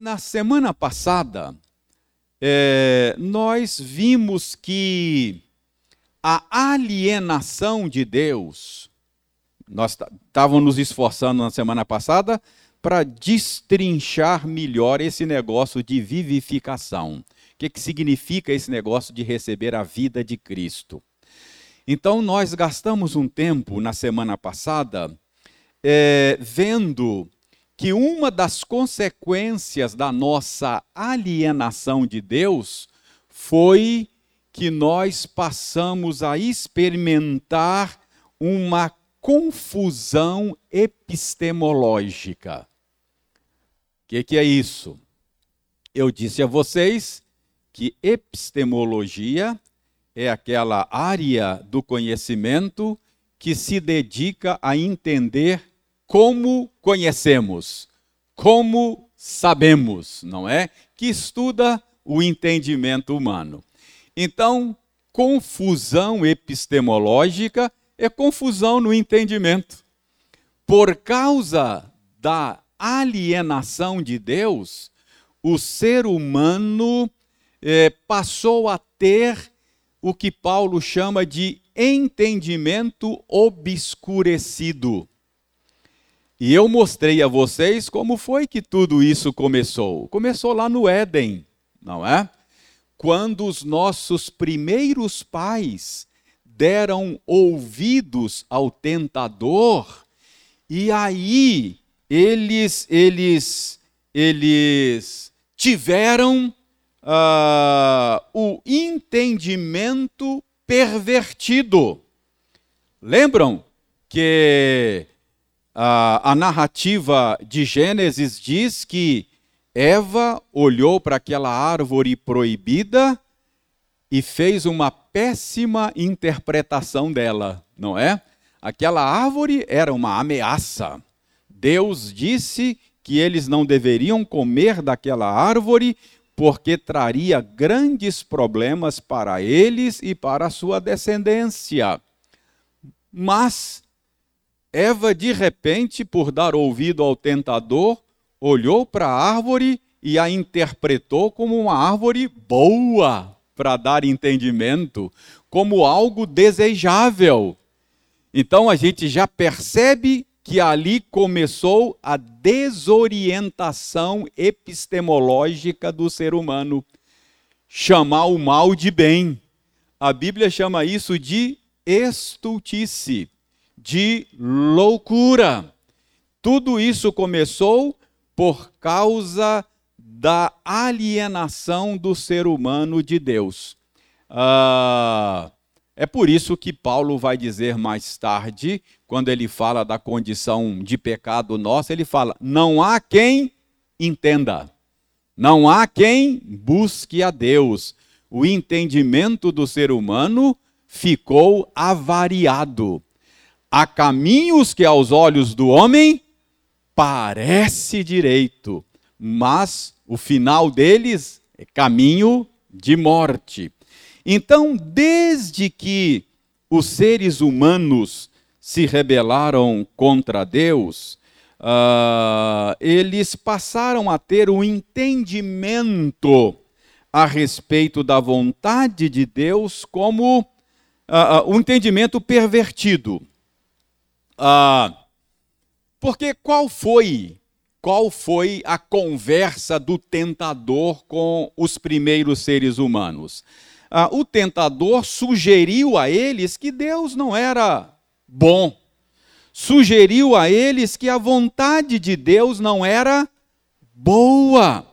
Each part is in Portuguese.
Na semana passada, é, nós vimos que a alienação de Deus, nós estávamos nos esforçando na semana passada para destrinchar melhor esse negócio de vivificação. O que, que significa esse negócio de receber a vida de Cristo? Então, nós gastamos um tempo na semana passada é, vendo que uma das consequências da nossa alienação de Deus foi que nós passamos a experimentar uma confusão epistemológica. O que, que é isso? Eu disse a vocês que epistemologia é aquela área do conhecimento que se dedica a entender como conhecemos, como sabemos, não é? Que estuda o entendimento humano. Então, confusão epistemológica é confusão no entendimento. Por causa da alienação de Deus, o ser humano eh, passou a ter o que Paulo chama de entendimento obscurecido. E eu mostrei a vocês como foi que tudo isso começou. Começou lá no Éden, não é? Quando os nossos primeiros pais deram ouvidos ao tentador, e aí eles eles eles tiveram uh, o entendimento pervertido. Lembram que a, a narrativa de Gênesis diz que Eva olhou para aquela árvore proibida e fez uma péssima interpretação dela, não é? Aquela árvore era uma ameaça. Deus disse que eles não deveriam comer daquela árvore porque traria grandes problemas para eles e para a sua descendência. Mas Eva, de repente, por dar ouvido ao tentador, olhou para a árvore e a interpretou como uma árvore boa para dar entendimento, como algo desejável. Então a gente já percebe que ali começou a desorientação epistemológica do ser humano. Chamar o mal de bem. A Bíblia chama isso de estultice de loucura. Tudo isso começou por causa da alienação do ser humano de Deus. Ah, é por isso que Paulo vai dizer mais tarde, quando ele fala da condição de pecado nossa, ele fala: não há quem entenda, não há quem busque a Deus. O entendimento do ser humano ficou avariado. Há caminhos que aos olhos do homem parece direito, mas o final deles é caminho de morte. Então, desde que os seres humanos se rebelaram contra Deus, uh, eles passaram a ter um entendimento a respeito da vontade de Deus como uh, um entendimento pervertido. Ah, porque qual foi qual foi a conversa do tentador com os primeiros seres humanos? Ah, o tentador sugeriu a eles que Deus não era bom, sugeriu a eles que a vontade de Deus não era boa.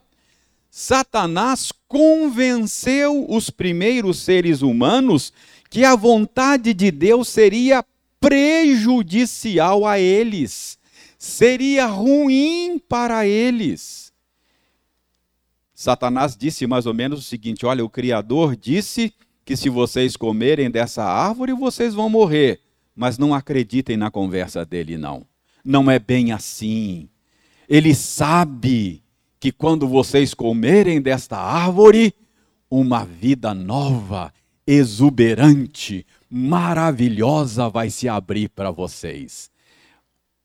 Satanás convenceu os primeiros seres humanos que a vontade de Deus seria prejudicial a eles, seria ruim para eles. Satanás disse mais ou menos o seguinte: olha, o Criador disse que se vocês comerem dessa árvore, vocês vão morrer. Mas não acreditem na conversa dele, não. Não é bem assim. Ele sabe que quando vocês comerem desta árvore, uma vida nova, exuberante, maravilhosa vai se abrir para vocês.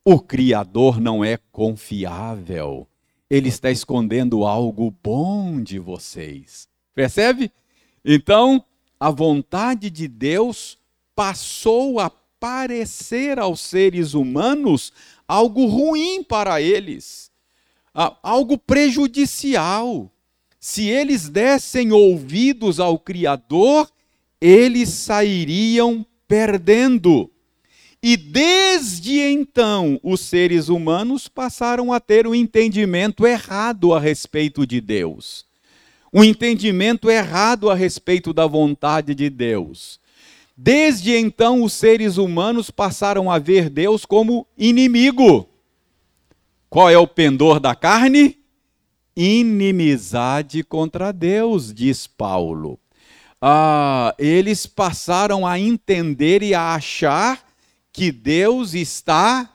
O Criador não é confiável. ele está escondendo algo bom de vocês. Percebe? Então, a vontade de Deus passou a parecer aos seres humanos algo ruim para eles, algo prejudicial. Se eles dessem ouvidos ao Criador, eles sairiam perdendo. E desde então, os seres humanos passaram a ter um entendimento errado a respeito de Deus. Um entendimento errado a respeito da vontade de Deus. Desde então, os seres humanos passaram a ver Deus como inimigo. Qual é o pendor da carne? Inimizade contra Deus, diz Paulo. Ah, eles passaram a entender e a achar que Deus está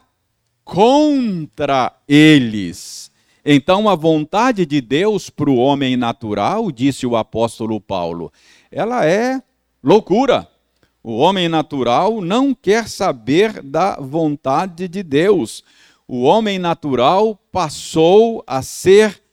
contra eles. Então, a vontade de Deus para o homem natural, disse o apóstolo Paulo, ela é loucura. O homem natural não quer saber da vontade de Deus. O homem natural passou a ser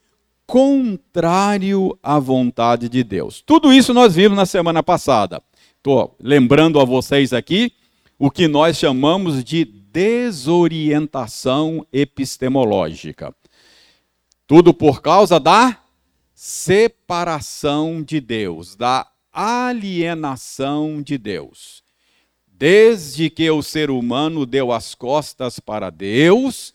contrário à vontade de Deus. Tudo isso nós vimos na semana passada. Estou lembrando a vocês aqui o que nós chamamos de desorientação epistemológica. Tudo por causa da separação de Deus, da alienação de Deus. Desde que o ser humano deu as costas para Deus,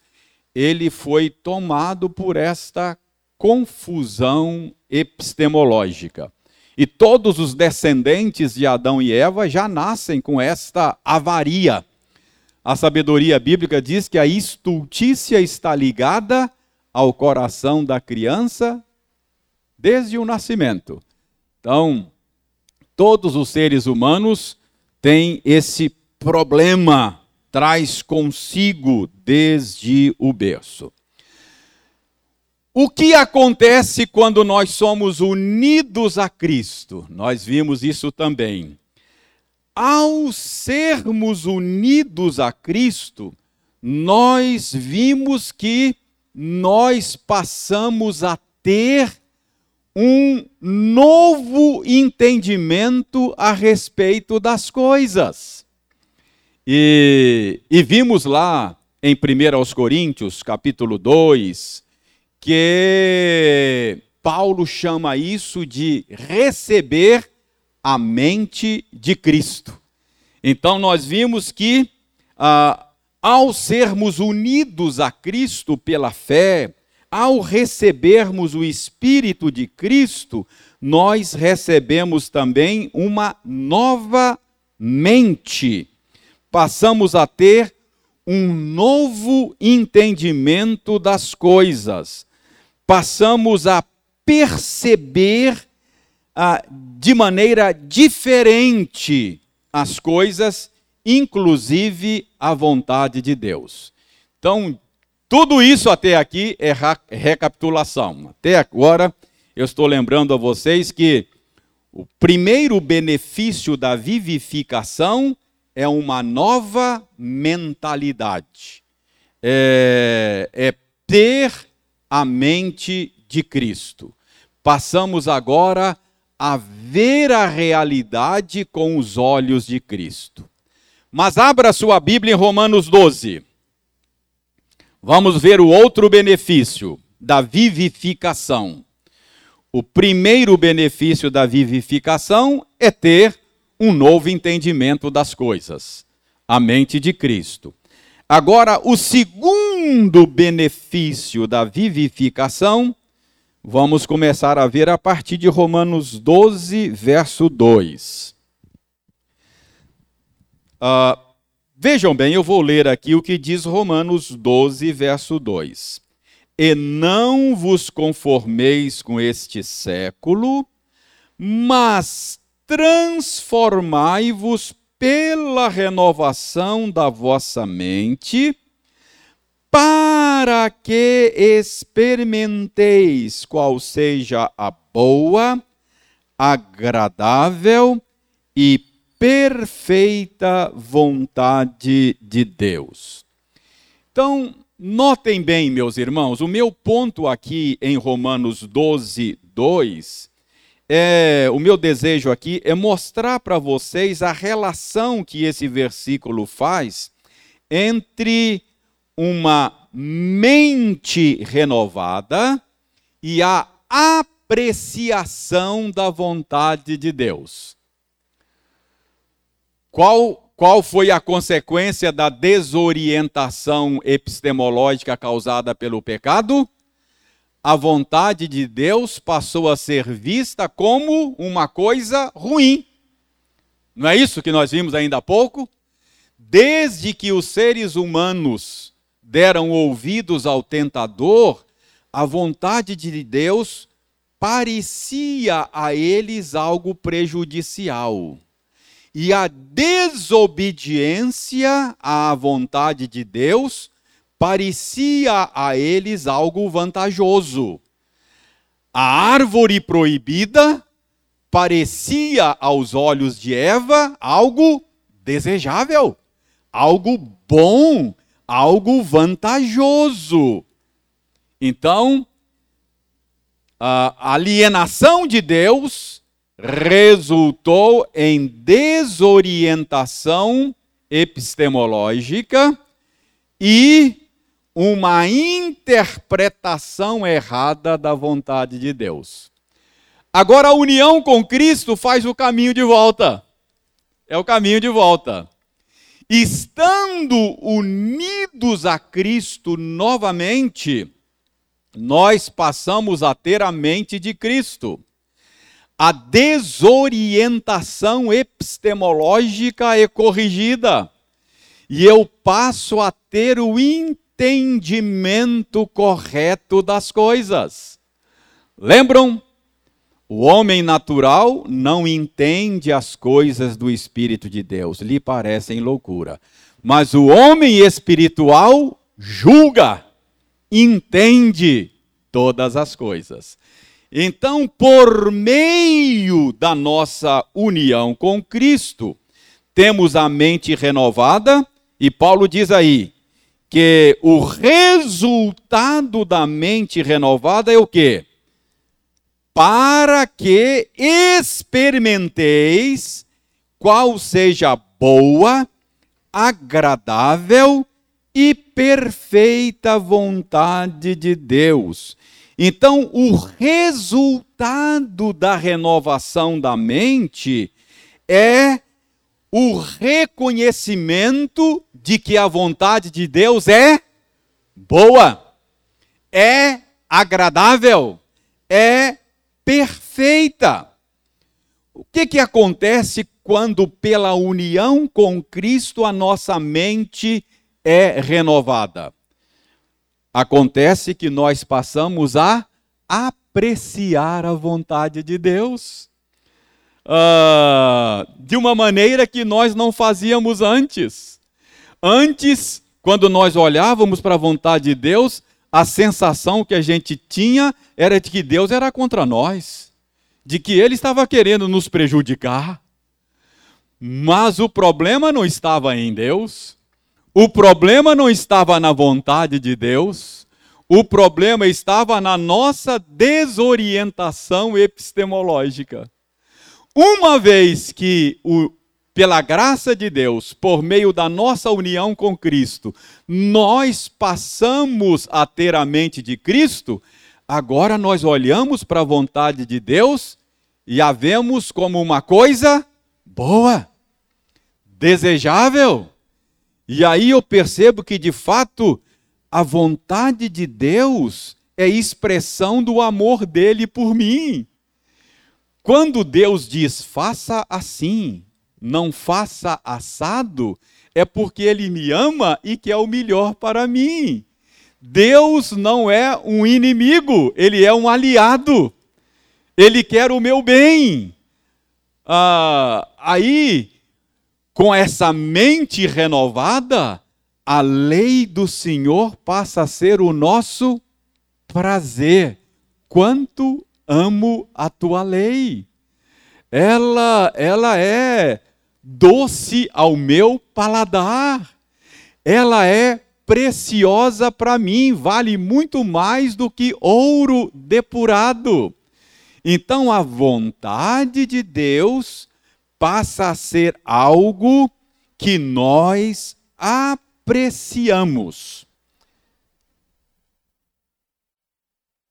ele foi tomado por esta confusão epistemológica. E todos os descendentes de Adão e Eva já nascem com esta avaria. A sabedoria bíblica diz que a estultícia está ligada ao coração da criança desde o nascimento. Então, todos os seres humanos têm esse problema, traz consigo desde o berço. O que acontece quando nós somos unidos a Cristo? Nós vimos isso também. Ao sermos unidos a Cristo, nós vimos que nós passamos a ter um novo entendimento a respeito das coisas. E, e vimos lá em 1 Coríntios, capítulo 2, que Paulo chama isso de receber a mente de Cristo. Então, nós vimos que, ah, ao sermos unidos a Cristo pela fé, ao recebermos o Espírito de Cristo, nós recebemos também uma nova mente. Passamos a ter um novo entendimento das coisas passamos a perceber ah, de maneira diferente as coisas, inclusive a vontade de Deus. Então, tudo isso até aqui é recapitulação. Até agora, eu estou lembrando a vocês que o primeiro benefício da vivificação é uma nova mentalidade. É, é ter a mente de Cristo. Passamos agora a ver a realidade com os olhos de Cristo. Mas abra sua Bíblia em Romanos 12. Vamos ver o outro benefício da vivificação. O primeiro benefício da vivificação é ter um novo entendimento das coisas, a mente de Cristo. Agora, o segundo benefício da vivificação, vamos começar a ver a partir de Romanos 12, verso 2. Uh, ah, vejam bem, eu vou ler aqui o que diz Romanos 12, verso 2. E não vos conformeis com este século, mas transformai-vos pela renovação da vossa mente, para que experimenteis qual seja a boa, agradável e perfeita vontade de Deus. Então, Notem bem, meus irmãos, o meu ponto aqui em Romanos 12, 2, é, o meu desejo aqui é mostrar para vocês a relação que esse versículo faz entre uma mente renovada e a apreciação da vontade de Deus. Qual, qual foi a consequência da desorientação epistemológica causada pelo pecado? A vontade de Deus passou a ser vista como uma coisa ruim. Não é isso que nós vimos ainda há pouco? Desde que os seres humanos deram ouvidos ao tentador, a vontade de Deus parecia a eles algo prejudicial. E a desobediência à vontade de Deus parecia a eles algo vantajoso. A árvore proibida parecia aos olhos de Eva algo desejável, algo bom, algo vantajoso. Então, a alienação de Deus resultou em desorientação epistemológica e uma interpretação errada da vontade de Deus. Agora a união com Cristo faz o caminho de volta. É o caminho de volta. Estando unidos a Cristo novamente, nós passamos a ter a mente de Cristo. A desorientação epistemológica é corrigida e eu passo a ter o entendimento correto das coisas. Lembram? O homem natural não entende as coisas do Espírito de Deus, lhe parecem loucura. Mas o homem espiritual julga entende todas as coisas. Então, por meio da nossa união com Cristo, temos a mente renovada, e Paulo diz aí que o resultado da mente renovada é o quê? Para que experimenteis qual seja boa, agradável e perfeita vontade de Deus. Então, o resultado da renovação da mente é o reconhecimento de que a vontade de Deus é boa, é agradável, é perfeita. O que, que acontece quando, pela união com Cristo, a nossa mente é renovada. Acontece que nós passamos a apreciar a vontade de Deus uh, de uma maneira que nós não fazíamos antes. Antes, quando nós olhávamos para a vontade de Deus, a sensação que a gente tinha era de que Deus era contra nós, de que Ele estava querendo nos prejudicar. Mas o problema não estava em Deus, o problema não estava na vontade de Deus, o problema estava na nossa desorientação epistemológica. Uma vez que, o, pela graça de Deus, por meio da nossa união com Cristo, nós passamos a ter a mente de Cristo, agora nós olhamos para a vontade de Deus e a vemos como uma coisa boa, desejável e aí eu percebo que, de fato, a vontade de Deus é expressão do amor dele por mim. Quando Deus diz faça assim, não faça assado, é porque ele me ama e quer o melhor para mim. Deus não é um inimigo, ele é um aliado. Ele quer o meu bem. Ah, aí com essa mente renovada, a lei do Senhor passa a ser o nosso prazer. Quanto amo a tua lei. Ela, ela é doce ao meu paladar. Ela é preciosa para mim, vale muito mais do que ouro depurado. Então a vontade de Deus passa a ser algo que nós apreciamos.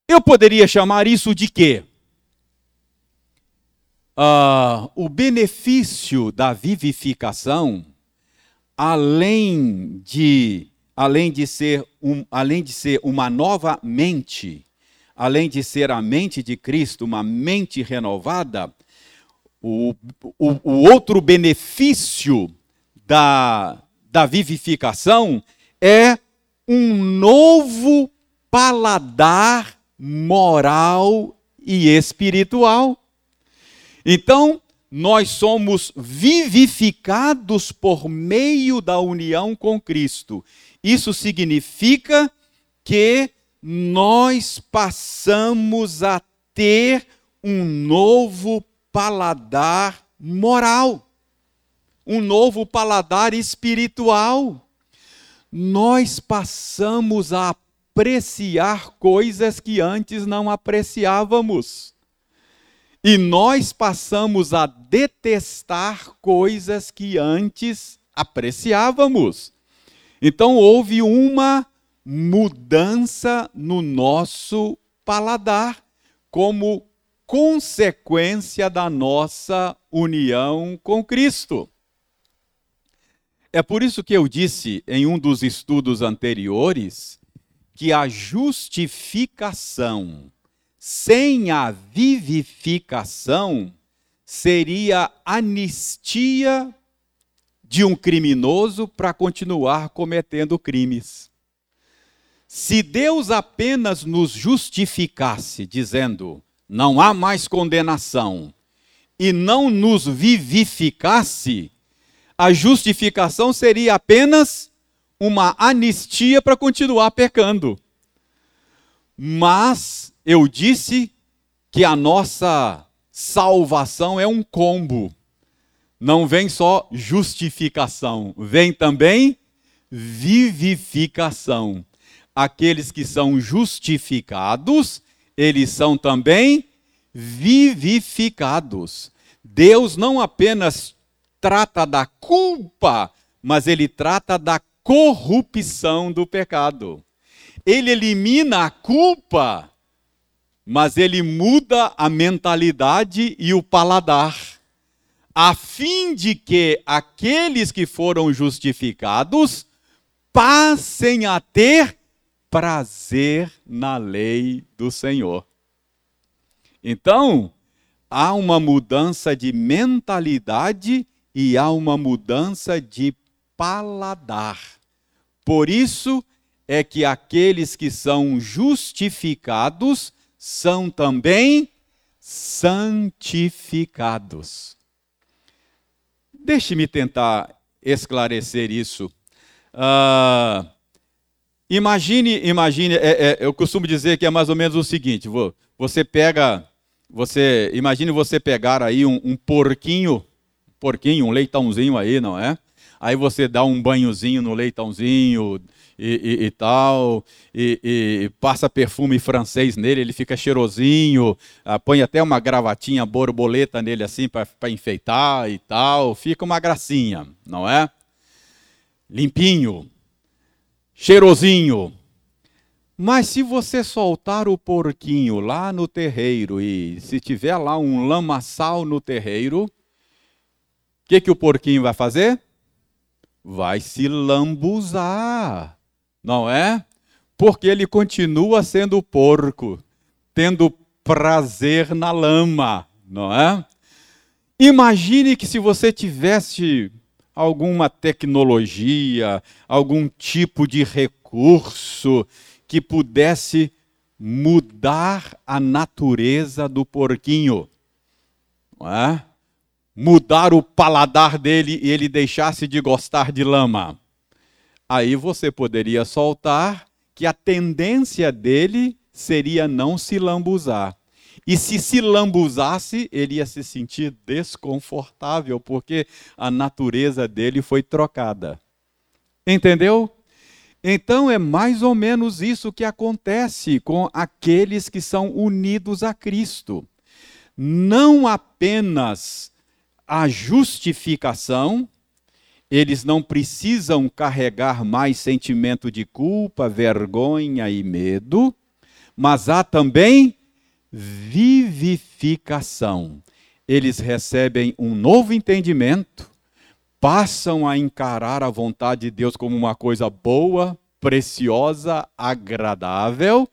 Eu poderia chamar isso de quê? Uh, o benefício da vivificação, além de, além, de ser um, além de ser uma nova mente, além de ser a mente de Cristo, uma mente renovada, o, o, o outro benefício da, da vivificação é um novo paladar moral e espiritual. Então, nós somos vivificados por meio da união com Cristo. Isso significa que nós passamos a ter um novo paladar moral, um novo paladar espiritual. Nós passamos a apreciar coisas que antes não apreciávamos. E nós passamos a detestar coisas que antes apreciávamos. Então houve uma mudança no nosso paladar, como consequência da nossa união com Cristo. É por isso que eu disse em um dos estudos anteriores que a justificação sem a vivificação seria anistia de um criminoso para continuar cometendo crimes. Se Deus apenas nos justificasse, dizendo não há mais condenação, e não nos vivificasse, a justificação seria apenas uma anistia para continuar pecando. Mas eu disse que a nossa salvação é um combo. Não vem só justificação, vem também vivificação. Aqueles que são justificados, eles são também vivificados. Deus não apenas trata da culpa, mas ele trata da corrupção do pecado. Ele elimina a culpa, mas ele muda a mentalidade e o paladar, a fim de que aqueles que foram justificados passem a ter prazer na lei do Senhor. Então, há uma mudança de mentalidade e há uma mudança de paladar. Por isso é que aqueles que são justificados são também santificados. Deixe-me tentar esclarecer isso. Uh, imagine, imagine, é, é, eu costumo dizer que é mais ou menos o seguinte: você pega, você imagine você pegar aí um, um porquinho, porquinho, um leitãozinho aí, não é? aí você dá um banhozinho no leitãozinho e, e, e tal, e, passa perfume francês nele, ele fica cheirosinho, ah, põe até uma gravatinha borboleta nele assim para enfeitar e tal, fica uma gracinha, não é? Limpinho, cheirosinho. Mas se você soltar o porquinho lá no terreiro e se tiver lá um lamaçal no terreiro, o que, que o porquinho vai fazer? vai se lambuzar, não é? Porque ele continua sendo porco, tendo prazer na lama, não é? Imagine que se você tivesse alguma tecnologia, algum tipo de recurso que pudesse mudar a natureza do porquinho. É? mudar o paladar dele e ele deixasse de gostar de lama. Aí você poderia soltar que a tendência dele seria não se lambuzar. E se se lambuzasse, ele ia se sentir desconfortável, porque a natureza dele foi trocada. Entendeu? Então é mais ou menos isso que acontece com aqueles que são unidos a Cristo. Não apenas a justificação, eles não precisam carregar mais sentimento de culpa, vergonha e medo, mas há também vivificação. Eles recebem um novo entendimento, passam a encarar a vontade de Deus como uma coisa boa, preciosa, agradável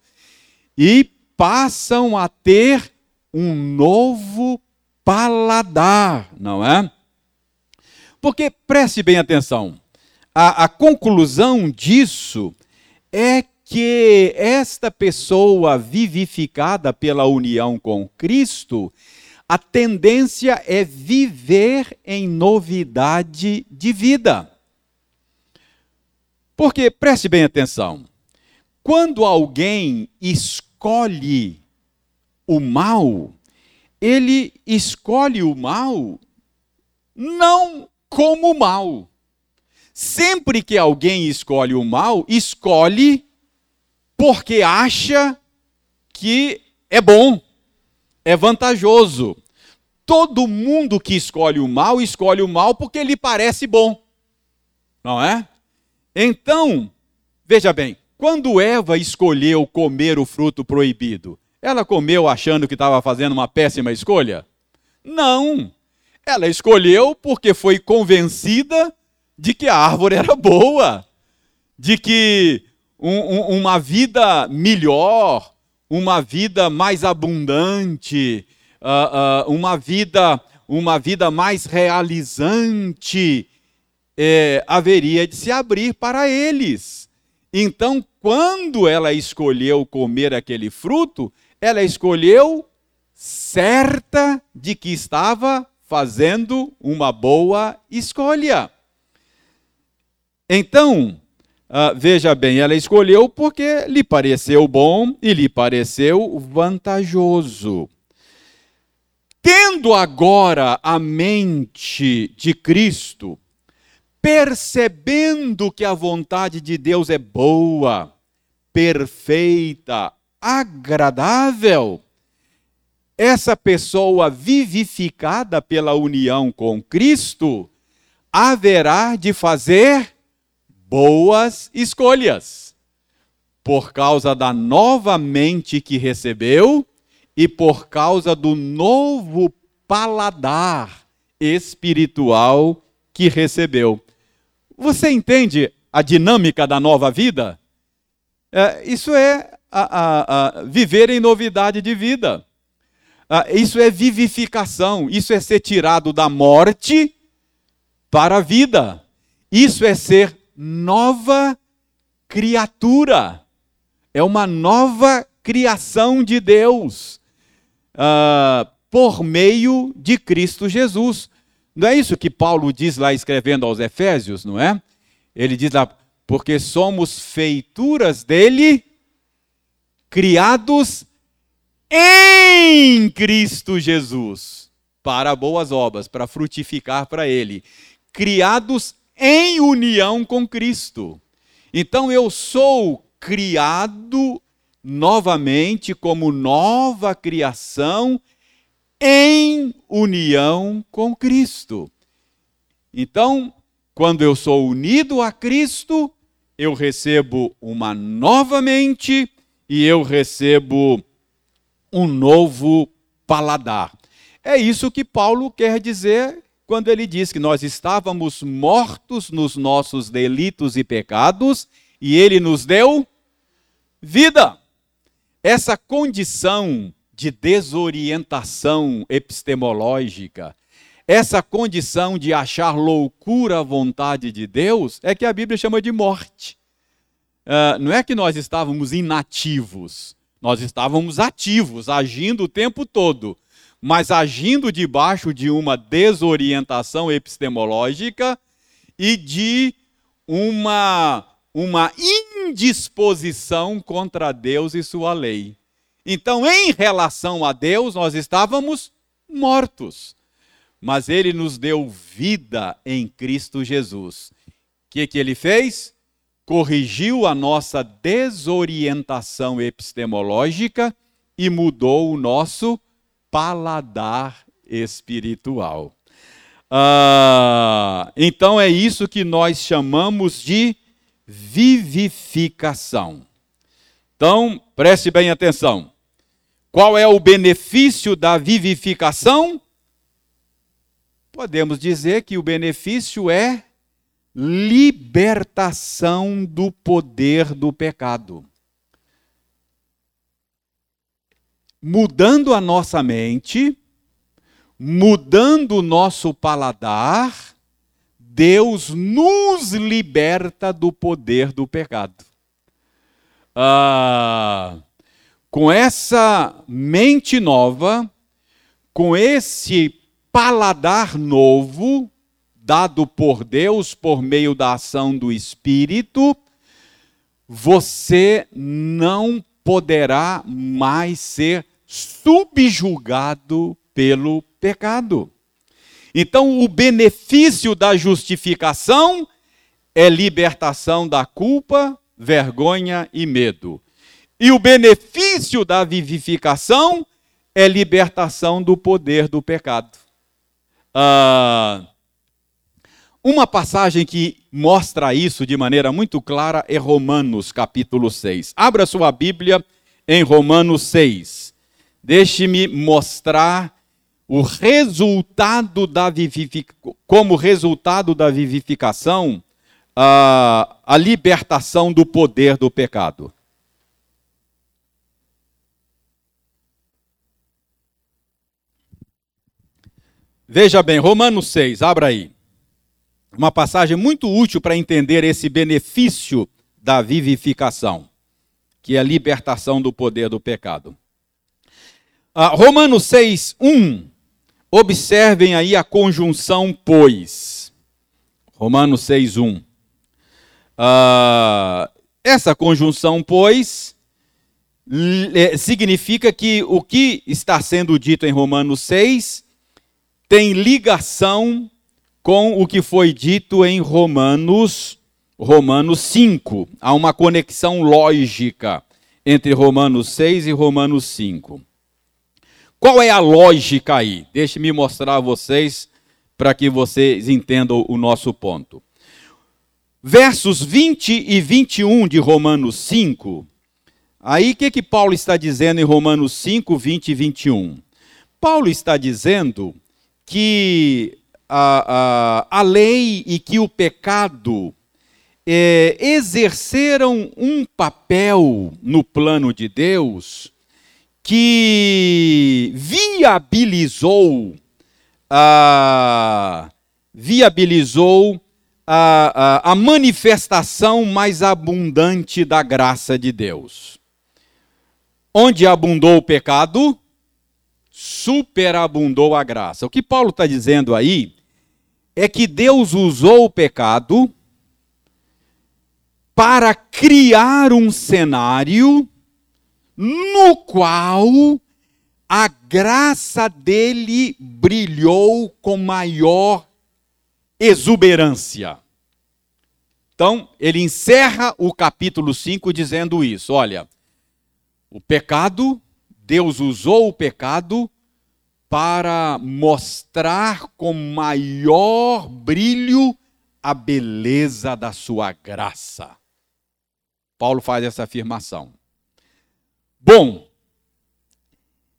e passam a ter um novo paladar, não é? Porque preste bem atenção, a, a conclusão disso é que esta pessoa vivificada pela união com Cristo, a tendência é viver em novidade de vida. Porque, preste bem atenção, quando alguém escolhe o mal, ele escolhe o mal não como mal. Sempre que alguém escolhe o mal, escolhe porque acha que é bom é vantajoso. Todo mundo que escolhe o mal, escolhe o mal porque lhe parece bom. Não é? Então, veja bem, quando Eva escolheu comer o fruto proibido, ela comeu achando que estava fazendo uma péssima escolha? Não. Ela escolheu porque foi convencida de que a árvore era boa, de que um, um, uma vida melhor, uma vida mais abundante, uh, uh, uma vida uma vida mais realizante é, haveria de se abrir para eles. Então, quando ela escolheu comer aquele fruto, ela escolheu certa de que estava fazendo uma boa escolha. Então, Uh, veja bem, ela escolheu porque lhe pareceu bom e lhe pareceu vantajoso. Tendo agora a mente de Cristo, percebendo que a vontade de Deus é boa, perfeita, agradável, essa pessoa vivificada pela união com Cristo haverá de fazer boas escolhas, por causa da nova mente que recebeu e por causa do novo paladar espiritual que recebeu. Você entende a dinâmica da nova vida? É, isso é a, a, a viver em novidade de vida. Ah, isso é vivificação. Isso é ser tirado da morte para a vida. Isso é ser nova criatura. É uma nova criação de Deus uh, por meio de Cristo Jesus. Não é isso que Paulo diz lá escrevendo aos Efésios, não é? Ele diz lá, porque somos feituras dele, criados em Cristo Jesus, para boas obras, para frutificar para ele. Criados em união com Cristo. Então eu sou criado novamente como nova criação em união com Cristo. Então, quando eu sou unido a Cristo, eu recebo uma nova mente e eu recebo um novo paladar. É isso que Paulo quer dizer quando ele diz que nós estávamos mortos nos nossos delitos e pecados e ele nos deu vida. Essa condição de desorientação epistemológica, essa condição de achar loucura a vontade de Deus, é que a Bíblia chama de morte. Uh, não é que nós estávamos inativos, nós estávamos ativos, agindo o tempo todo mas agindo debaixo de uma desorientação epistemológica e de uma, uma indisposição contra Deus e sua lei. Então, em relação a Deus, nós estávamos mortos, mas Ele nos deu vida em Cristo Jesus. O que, que Ele fez? Corrigiu a nossa desorientação epistemológica e mudou o nosso paladar espiritual. Ah, então é isso que nós chamamos de vivificação. Então, preste bem atenção. Qual é o benefício da vivificação? Podemos dizer que o benefício é libertação do poder do pecado. Mudando a nossa mente, mudando o nosso paladar, Deus nos liberta do poder do pecado. Ah, com essa mente nova, com esse paladar novo, dado por Deus por meio da ação do Espírito, você não poderá mais ser subjugado pelo pecado. Então, o benefício da justificação é libertação da culpa, vergonha e medo. E o benefício da vivificação é libertação do poder do pecado. Ah, uma passagem que mostra isso de maneira muito clara é Romanos, capítulo 6. Abra sua Bíblia em Romanos 6. Deixe-me mostrar o resultado da vivificação, como resultado da vivificação, a, a libertação do poder do pecado. Veja bem, Romanos 6, abra aí. Uma passagem muito útil para entender esse benefício da vivificação, que é a libertação do poder do pecado. Ah, Romanos 6, 1. Observem aí a conjunção pois. Romanos 6, 1. Ah, essa conjunção pois significa que o que está sendo dito em Romanos 6 tem ligação com o que foi dito em Romanos, Romanos 5. Há uma conexão lógica entre Romanos 6 e Romanos 5. Qual é a lógica aí? Deixe-me mostrar a vocês para que vocês entendam o nosso ponto. Versos 20 e 21 de Romanos 5. Aí o que, que Paulo está dizendo em Romanos 5, 20 e 21? Paulo está dizendo que a, a, a lei e que o pecado é, exerceram um papel no plano de Deus que viabilizou a, viabilizou a, a, a manifestação mais abundante da graça de Deus. Onde abundou o pecado, superabundou a graça. O que Paulo está dizendo aí é que Deus usou o pecado para criar um cenário no qual a graça dele brilhou com maior exuberância. Então, ele encerra o capítulo 5 dizendo isso: olha, o pecado, Deus usou o pecado para mostrar com maior brilho a beleza da sua graça. Paulo faz essa afirmação. Bom,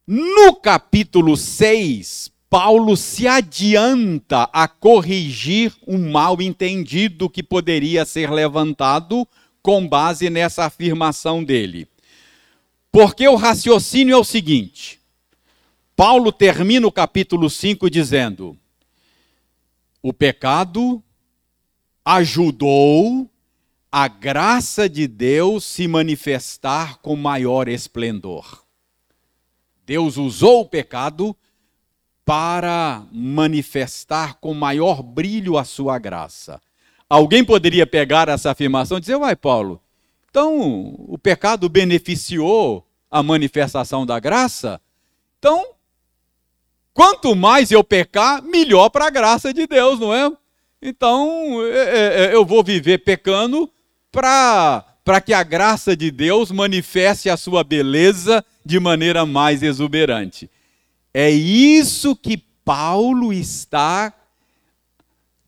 no capítulo 6, Paulo se adianta a corrigir um mal entendido que poderia ser levantado com base nessa afirmação dele. Porque o raciocínio é o seguinte: Paulo termina o capítulo 5 dizendo: o pecado ajudou a graça de Deus se manifestar com maior esplendor. Deus usou o pecado para manifestar com maior brilho a sua graça. Alguém poderia pegar essa afirmação e dizer, uai, Paulo, então o pecado beneficiou a manifestação da graça? Então, quanto mais eu pecar, melhor para a graça de Deus, não é? Então, é, é, é, eu vou viver pecando para que a graça de Deus manifeste a sua beleza de maneira mais exuberante. É isso que Paulo está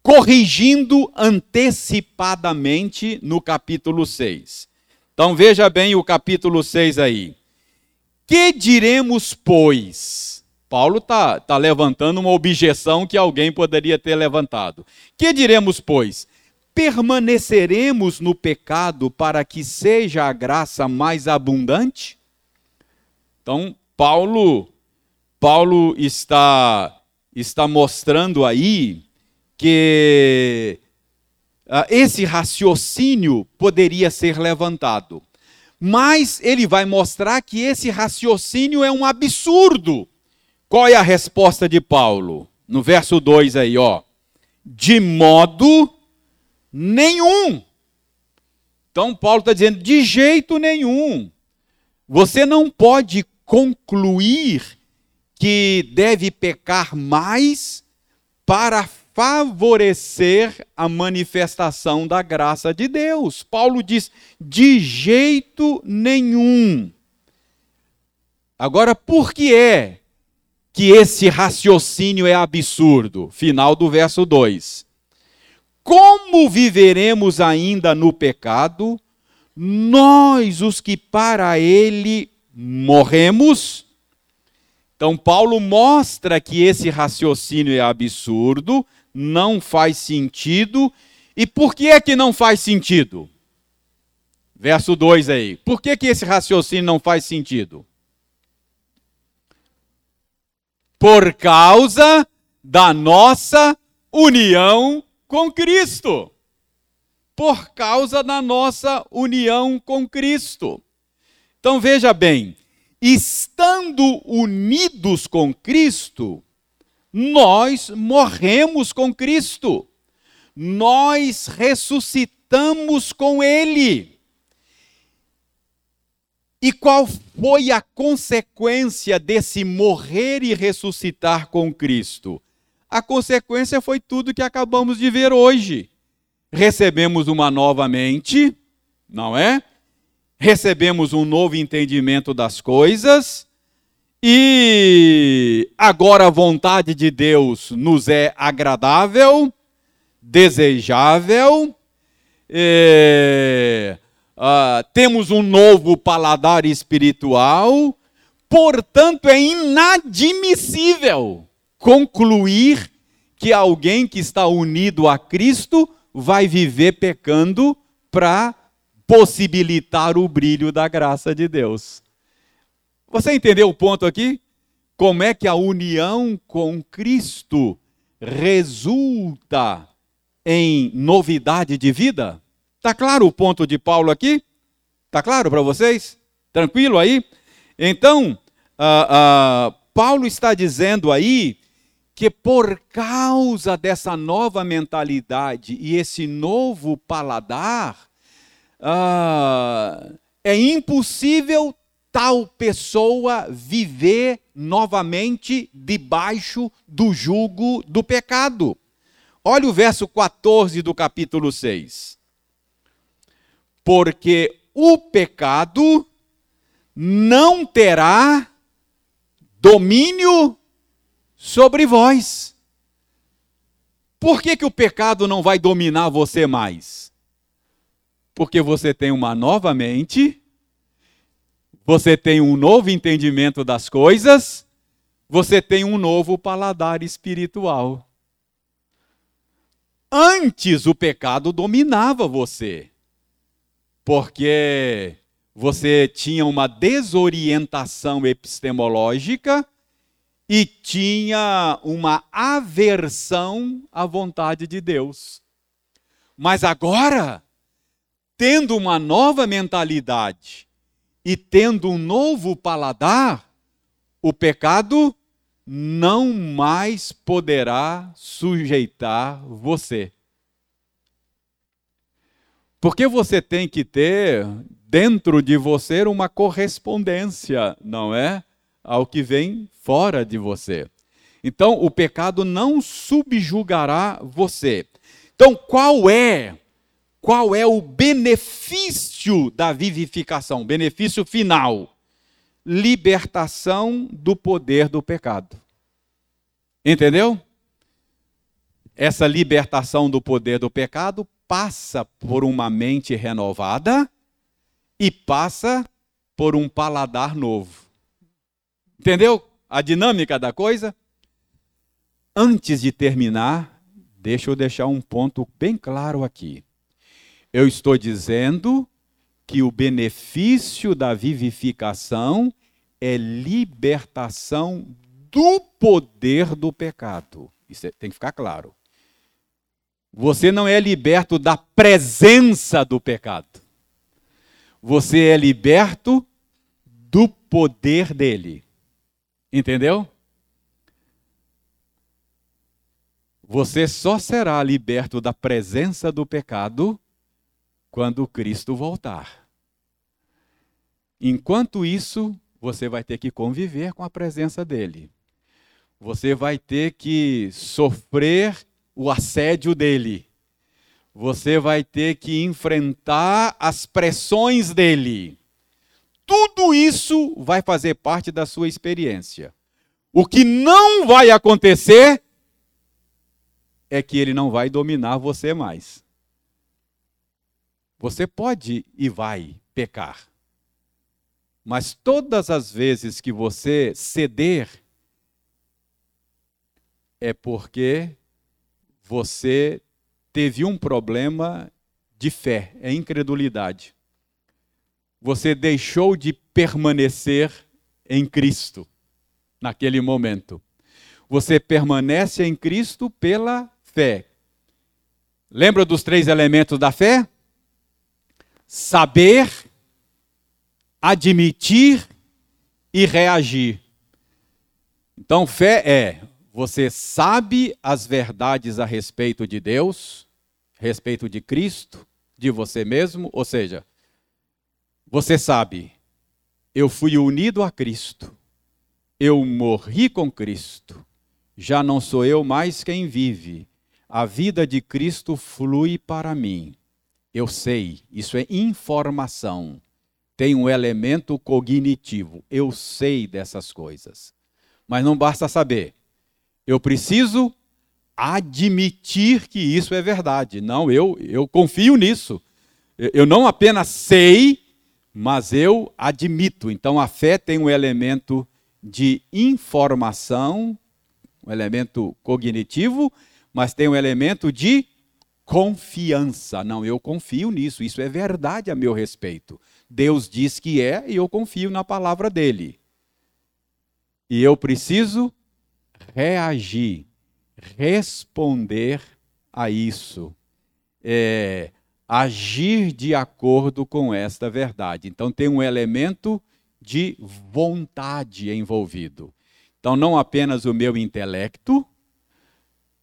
corrigindo antecipadamente no capítulo 6. Então veja bem o capítulo 6 aí. Que diremos, pois? Paulo está tá levantando uma objeção que alguém poderia ter levantado. Que diremos, pois? Permaneceremos no pecado para que seja a graça mais abundante? Então, Paulo, Paulo está, está mostrando aí que uh, esse raciocínio poderia ser levantado. Mas ele vai mostrar que esse raciocínio é um absurdo. Qual é a resposta de Paulo? No verso 2 aí, ó. De modo nenhum. Então, Paulo está dizendo: de jeito nenhum. Você não pode concluir que deve pecar mais para favorecer a manifestação da graça de Deus. Paulo diz: de jeito nenhum. Agora, por que é que esse raciocínio é absurdo? Final do verso 2. Como viveremos ainda no pecado, nós, os que para ele morremos? Então, Paulo mostra que esse raciocínio é absurdo, não faz sentido. E por que é que não faz sentido? Verso 2 aí. Por que, que esse raciocínio não faz sentido? Por causa da nossa união com Cristo. Por causa da nossa união com Cristo. Então veja bem, estando unidos com Cristo, nós morremos com Cristo, nós ressuscitamos com Ele. E qual foi a consequência desse morrer e ressuscitar com Cristo? A consequência foi tudo que acabamos de ver hoje. Recebemos uma nova mente, não é? Recebemos um novo entendimento das coisas e agora a vontade de Deus nos é agradável, desejável, é, uh, temos um novo paladar espiritual, portanto é inadmissível concluir que alguém que está unido a Cristo vai viver pecando para possibilitar o brilho da graça de Deus. Você entendeu o ponto aqui? Como é que a união com Cristo resulta em novidade de vida? Está claro o ponto de Paulo aqui? Está claro para vocês? Tranquilo aí? Então, uh, uh, Paulo está dizendo aí que por causa dessa nova mentalidade e esse novo paladar, uh, é impossível tal pessoa viver novamente debaixo do jugo do pecado. Olha o verso 14 do capítulo 6. Porque o pecado não terá domínio sobre vós. Por que, que o pecado não vai dominar você mais? Porque você tem uma nova mente você tem um novo entendimento das coisas, você tem um novo paladar espiritual. Antes o pecado dominava você, porque você tinha uma desorientação epistemológica e tinha uma aversão à vontade de Deus. Mas agora, tendo uma nova mentalidade, e tendo um novo paladar, o pecado não mais poderá sujeitar você. Porque você tem que ter dentro de você uma correspondência, não é? Ao que vem fora de você. Então, o pecado não subjugará você. Então, qual é qual é o benefício da vivificação, benefício final? Libertação do poder do pecado. Entendeu? Essa libertação do poder do pecado passa por uma mente renovada e passa por um paladar novo. Entendeu a dinâmica da coisa? Antes de terminar, deixa eu deixar um ponto bem claro aqui. Eu estou dizendo que o benefício da vivificação é libertação do poder do pecado. Isso é, tem que ficar claro. Você não é liberto da presença do pecado. Você é liberto do poder dele. Entendeu? Você só será liberto da presença do pecado quando Cristo voltar. Enquanto isso, você vai ter que conviver com a presença dele. Você vai ter que sofrer o assédio dele. Você vai ter que enfrentar as pressões dele. Tudo isso vai fazer parte da sua experiência. O que não vai acontecer é que ele não vai dominar você mais. Você pode e vai pecar. Mas todas as vezes que você ceder, é porque você teve um problema de fé, é incredulidade. Você deixou de permanecer em Cristo naquele momento. Você permanece em Cristo pela fé. Lembra dos três elementos da fé? Saber, admitir e reagir. Então, fé é você sabe as verdades a respeito de Deus, respeito de Cristo, de você mesmo, ou seja, você sabe, eu fui unido a Cristo, eu morri com Cristo, já não sou eu mais quem vive, a vida de Cristo flui para mim. Eu sei, isso é informação, tem um elemento cognitivo, eu sei dessas coisas. Mas não basta saber, eu preciso admitir que isso é verdade. Não, eu, eu confio nisso. Eu não apenas sei, mas eu admito. Então a fé tem um elemento de informação, um elemento cognitivo, mas tem um elemento de confiança. Não, eu confio nisso, isso é verdade a meu respeito. Deus diz que é e eu confio na palavra dele. E eu preciso reagir, responder a isso, é, agir de acordo com esta verdade. Então tem um elemento de vontade envolvido. Então não apenas o meu intelecto,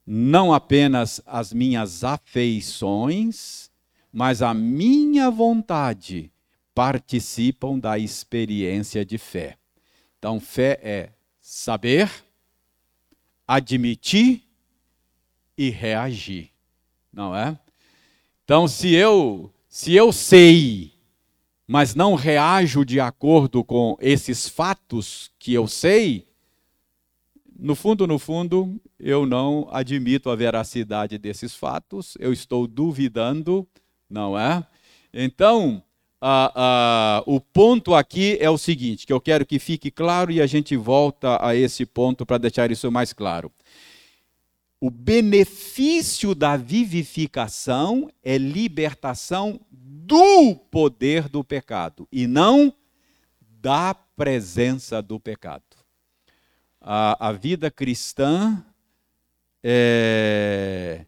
não apenas as minhas afeições, mas a minha vontade participam da experiência de fé. Então, fé é saber, admitir e reagir, não é? Então, se eu se eu sei, mas não reajo de acordo com esses fatos que eu sei, no fundo, no fundo, eu não admito a veracidade desses fatos, eu estou duvidando, não é? Então, o ponto aqui é o seguinte, que eu quero que fique claro e a gente volta a esse ponto para deixar isso mais claro. O benefício da vivificação é libertação do poder do pecado e não da presença do pecado. A, a vida cristã é,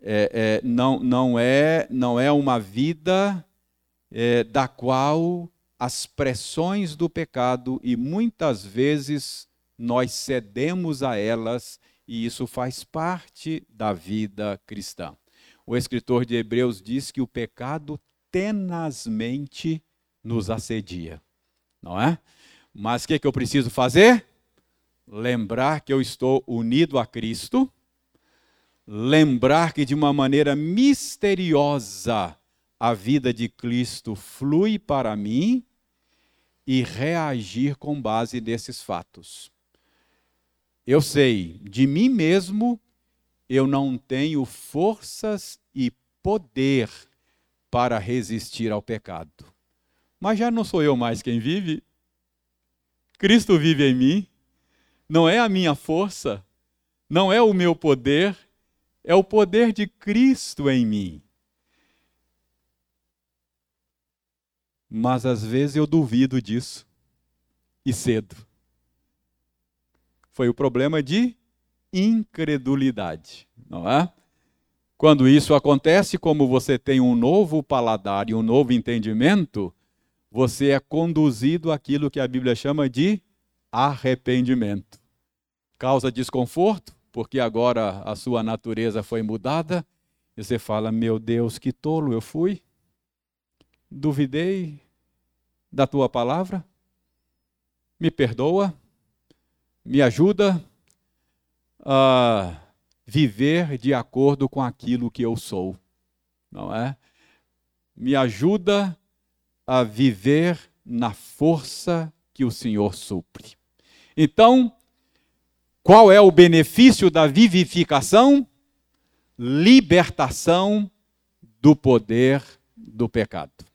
é, é, não, não, é, não é uma vida é, da qual as pressões do pecado, e muitas vezes nós cedemos a elas, e isso faz parte da vida cristã. O escritor de Hebreus diz que o pecado tenazmente nos assedia, não é? Mas o que, que eu preciso fazer? Lembrar que eu estou unido a Cristo, lembrar que de uma maneira misteriosa a vida de Cristo flui para mim e reagir com base nesses fatos. Eu sei, de mim mesmo, eu não tenho forças e poder para resistir ao pecado. Mas já não sou eu mais quem vive. Cristo vive em mim. Não é a minha força, não é o meu poder, é o poder de Cristo em mim. Mas às vezes eu duvido disso. E cedo. Foi o problema de incredulidade, não é? Quando isso acontece, como você tem um novo paladar e um novo entendimento, você é conduzido àquilo que a Bíblia chama de arrependimento. Causa desconforto, porque agora a sua natureza foi mudada, e você fala: Meu Deus, que tolo eu fui. Duvidei da tua palavra. Me perdoa, me ajuda a viver de acordo com aquilo que eu sou, não é? Me ajuda a viver na força que o Senhor supre. Então, qual é o benefício da vivificação? Libertação do poder do pecado.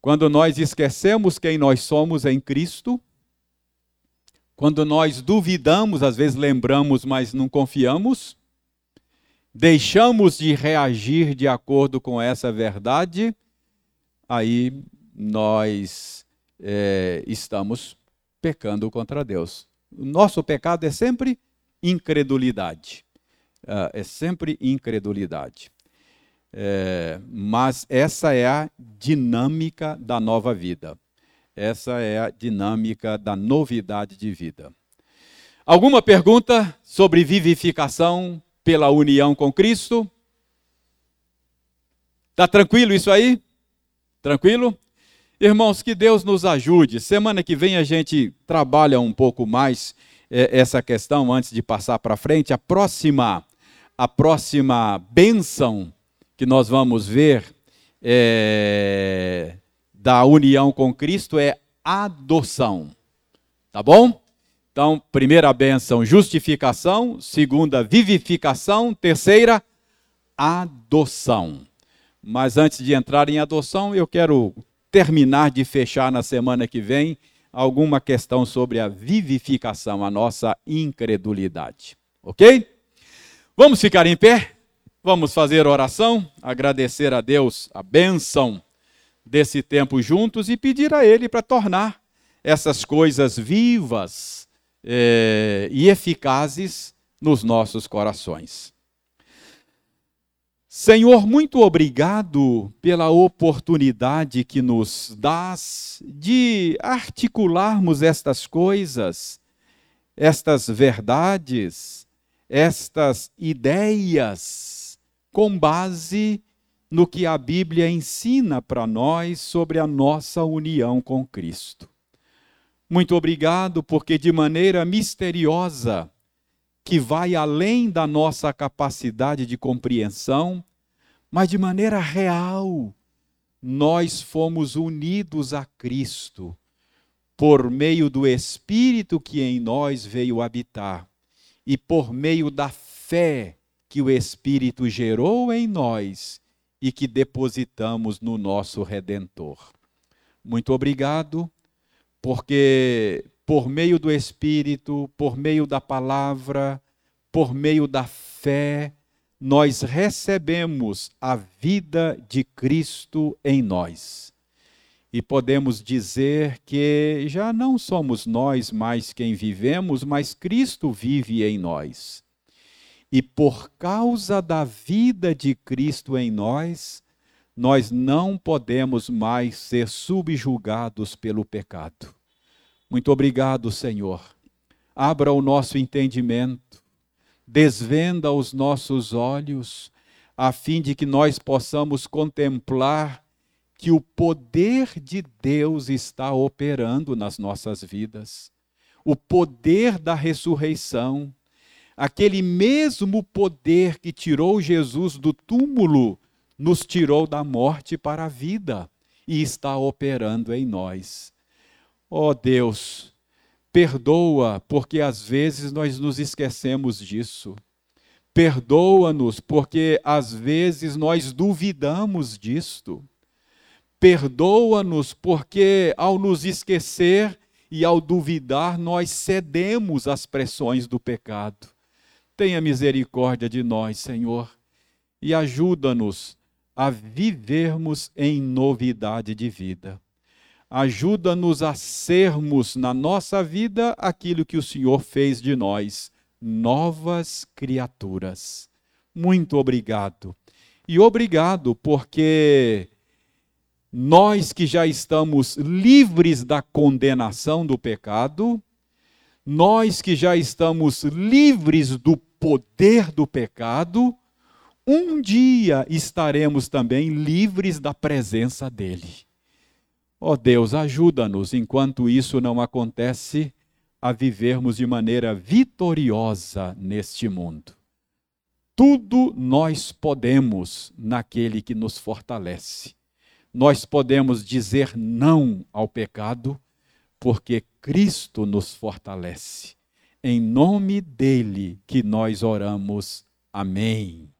Quando nós esquecemos quem nós somos em Cristo, quando nós duvidamos, às vezes lembramos, mas não confiamos, deixamos de reagir de acordo com essa verdade, aí nós é, estamos pecando contra Deus. O nosso pecado é sempre incredulidade. Uh, é sempre incredulidade. É, mas essa é a dinâmica da nova vida. Essa é a dinâmica da novidade de vida. Alguma pergunta sobre vivificação pela união com Cristo? Está tranquilo isso aí? Tranquilo? Irmãos, que Deus nos ajude. Semana que vem a gente trabalha um pouco mais é, essa questão antes de passar para frente. A próxima, a próxima bênção que nós vamos ver é, da união com Cristo é adoção. Tá bom? Então, primeira bênção, justificação. Segunda, vivificação. Terceira, adoção. Mas antes de entrar em adoção, eu quero terminar de fechar na semana que vem alguma questão sobre a vivificação, a nossa incredulidade. Ok? Vamos ficar em pé? Vamos fazer oração, agradecer a Deus a bênção desse tempo juntos e pedir a Ele para tornar essas coisas vivas eh, e eficazes nos nossos corações. Senhor, muito obrigado pela oportunidade que nos dás de articularmos estas coisas, estas verdades, estas ideias, com base no que a Bíblia ensina para nós sobre a nossa união com Cristo. Muito obrigado, porque de maneira misteriosa, que vai além da nossa capacidade de compreensão, mas de maneira real, nós fomos unidos a Cristo por meio do Espírito que em nós veio habitar e por meio da fé que o Espírito gerou em nós e que depositamos no nosso Redentor. Muito obrigado, porque por meio do Espírito, por meio da palavra, por meio da fé, nós recebemos a vida de Cristo em nós. E podemos dizer que já não somos nós mais quem vivemos, mas Cristo vive em nós. E por causa da vida de Cristo em nós, nós não podemos mais ser subjugados pelo pecado. Muito obrigado, Senhor. Abra o nosso entendimento desvenda os nossos olhos, a fim de que nós possamos contemplar que o poder de Deus está operando nas nossas vidas. O poder da ressurreição, aquele mesmo poder que tirou Jesus do túmulo nos tirou da morte para a vida e está operando em nós. Ó oh Deus, perdoa, porque às vezes nós nos esquecemos disso. Perdoa-nos, porque às vezes nós duvidamos disto. Perdoa-nos, porque ao nos esquecer e ao duvidar, nós cedemos às pressões do pecado. Tenha misericórdia de nós, Senhor, e ajuda-nos a vivermos em novidade de vida. Ajuda-nos a sermos na nossa vida aquilo que o Senhor fez de nós, novas criaturas. Muito obrigado. E obrigado porque nós que já estamos livres da condenação do pecado, nós que já estamos livres do poder do pecado, um dia estaremos também livres da presença dele. Ó oh Deus, ajuda-nos, enquanto isso não acontece, a vivermos de maneira vitoriosa neste mundo. Tudo nós podemos naquele que nos fortalece. Nós podemos dizer não ao pecado, porque Cristo nos fortalece. Em nome dele que nós oramos. Amém.